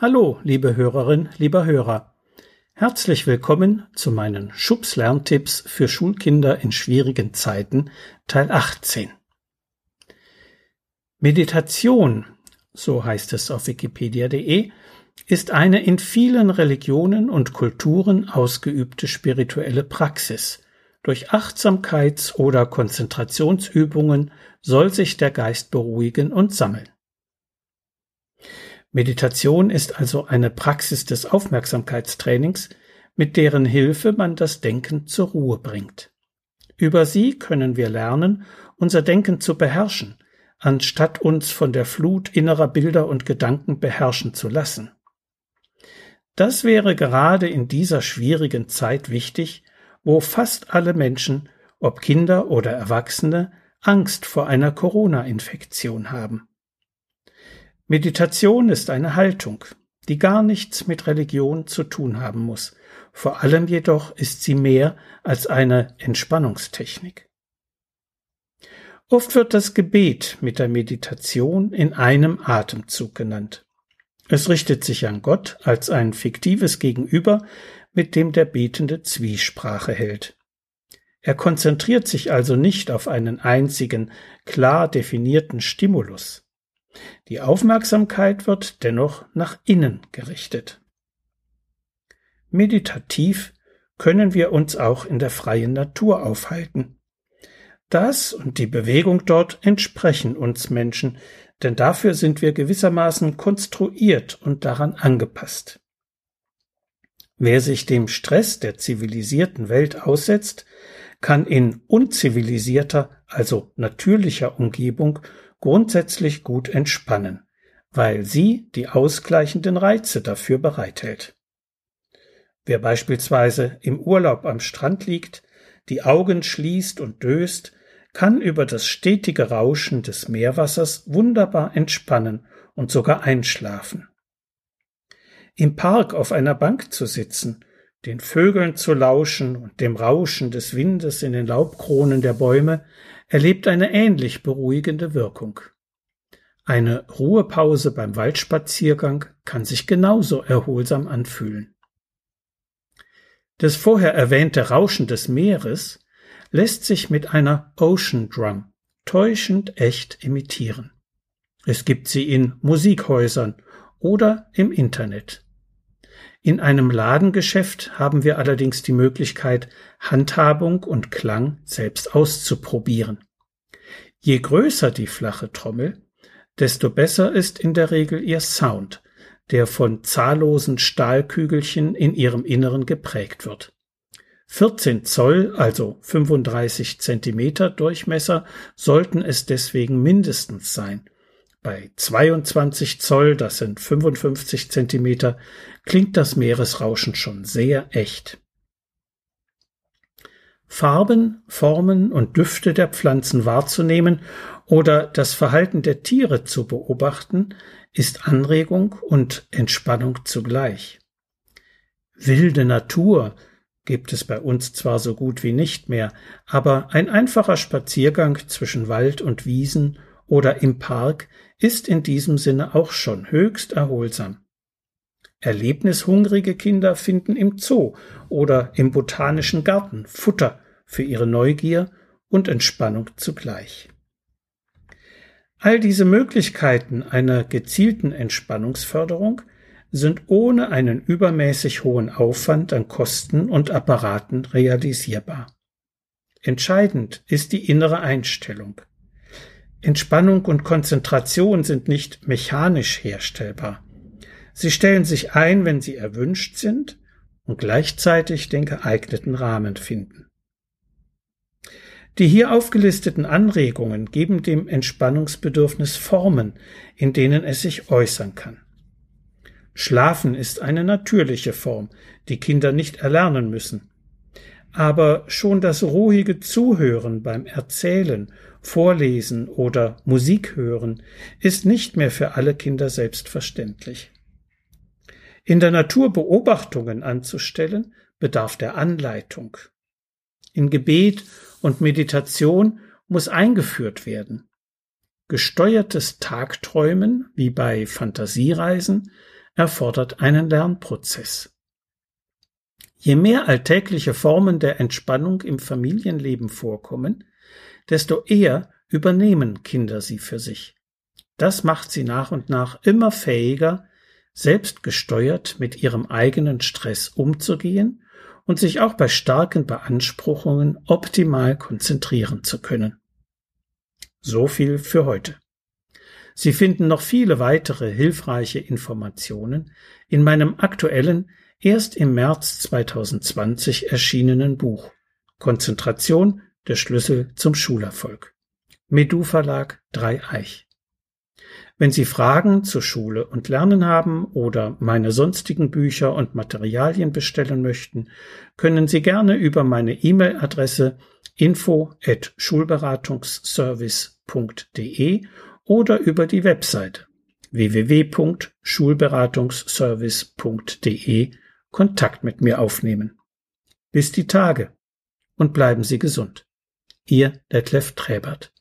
Hallo, liebe Hörerin, lieber Hörer. Herzlich willkommen zu meinen Schubs Lerntipps für Schulkinder in schwierigen Zeiten, Teil 18. Meditation, so heißt es auf wikipedia.de, ist eine in vielen Religionen und Kulturen ausgeübte spirituelle Praxis. Durch Achtsamkeits- oder Konzentrationsübungen soll sich der Geist beruhigen und sammeln. Meditation ist also eine Praxis des Aufmerksamkeitstrainings, mit deren Hilfe man das Denken zur Ruhe bringt. Über sie können wir lernen, unser Denken zu beherrschen, anstatt uns von der Flut innerer Bilder und Gedanken beherrschen zu lassen. Das wäre gerade in dieser schwierigen Zeit wichtig, wo fast alle Menschen, ob Kinder oder Erwachsene, Angst vor einer Corona-Infektion haben. Meditation ist eine Haltung, die gar nichts mit Religion zu tun haben muss. Vor allem jedoch ist sie mehr als eine Entspannungstechnik. Oft wird das Gebet mit der Meditation in einem Atemzug genannt. Es richtet sich an Gott als ein fiktives Gegenüber, mit dem der Betende Zwiesprache hält. Er konzentriert sich also nicht auf einen einzigen, klar definierten Stimulus. Die Aufmerksamkeit wird dennoch nach innen gerichtet. Meditativ können wir uns auch in der freien Natur aufhalten. Das und die Bewegung dort entsprechen uns Menschen, denn dafür sind wir gewissermaßen konstruiert und daran angepasst. Wer sich dem Stress der zivilisierten Welt aussetzt, kann in unzivilisierter, also natürlicher Umgebung grundsätzlich gut entspannen, weil sie die ausgleichenden Reize dafür bereithält. Wer beispielsweise im Urlaub am Strand liegt, die Augen schließt und döst, kann über das stetige Rauschen des Meerwassers wunderbar entspannen und sogar einschlafen. Im Park auf einer Bank zu sitzen, den Vögeln zu lauschen und dem Rauschen des Windes in den Laubkronen der Bäume erlebt eine ähnlich beruhigende Wirkung. Eine Ruhepause beim Waldspaziergang kann sich genauso erholsam anfühlen. Das vorher erwähnte Rauschen des Meeres lässt sich mit einer Ocean Drum täuschend echt imitieren. Es gibt sie in Musikhäusern oder im Internet. In einem Ladengeschäft haben wir allerdings die Möglichkeit, Handhabung und Klang selbst auszuprobieren. Je größer die flache Trommel, desto besser ist in der Regel ihr Sound, der von zahllosen Stahlkügelchen in ihrem Inneren geprägt wird. 14 Zoll, also 35 Zentimeter Durchmesser, sollten es deswegen mindestens sein. Bei 22 Zoll, das sind 55 Zentimeter, klingt das Meeresrauschen schon sehr echt. Farben, Formen und Düfte der Pflanzen wahrzunehmen oder das Verhalten der Tiere zu beobachten, ist Anregung und Entspannung zugleich. Wilde Natur gibt es bei uns zwar so gut wie nicht mehr, aber ein einfacher Spaziergang zwischen Wald und Wiesen oder im Park ist in diesem Sinne auch schon höchst erholsam. Erlebnishungrige Kinder finden im Zoo oder im botanischen Garten Futter für ihre Neugier und Entspannung zugleich. All diese Möglichkeiten einer gezielten Entspannungsförderung sind ohne einen übermäßig hohen Aufwand an Kosten und Apparaten realisierbar. Entscheidend ist die innere Einstellung. Entspannung und Konzentration sind nicht mechanisch herstellbar. Sie stellen sich ein, wenn sie erwünscht sind und gleichzeitig den geeigneten Rahmen finden. Die hier aufgelisteten Anregungen geben dem Entspannungsbedürfnis Formen, in denen es sich äußern kann. Schlafen ist eine natürliche Form, die Kinder nicht erlernen müssen. Aber schon das ruhige Zuhören beim Erzählen, Vorlesen oder Musik hören ist nicht mehr für alle Kinder selbstverständlich. In der Natur Beobachtungen anzustellen, bedarf der Anleitung. In Gebet und Meditation muss eingeführt werden. Gesteuertes Tagträumen, wie bei Fantasiereisen, erfordert einen Lernprozess. Je mehr alltägliche Formen der Entspannung im Familienleben vorkommen, desto eher übernehmen Kinder sie für sich. Das macht sie nach und nach immer fähiger, selbstgesteuert mit ihrem eigenen Stress umzugehen und sich auch bei starken Beanspruchungen optimal konzentrieren zu können. So viel für heute. Sie finden noch viele weitere hilfreiche Informationen in meinem aktuellen, erst im März 2020 erschienenen Buch Konzentration, der Schlüssel zum Schulerfolg. Medu Verlag Dreieich. Wenn Sie Fragen zu Schule und Lernen haben oder meine sonstigen Bücher und Materialien bestellen möchten, können Sie gerne über meine E-Mail-Adresse info at schulberatungsservice.de oder über die Webseite www.schulberatungsservice.de Kontakt mit mir aufnehmen. Bis die Tage und bleiben Sie gesund. Ihr Detlef Träbert.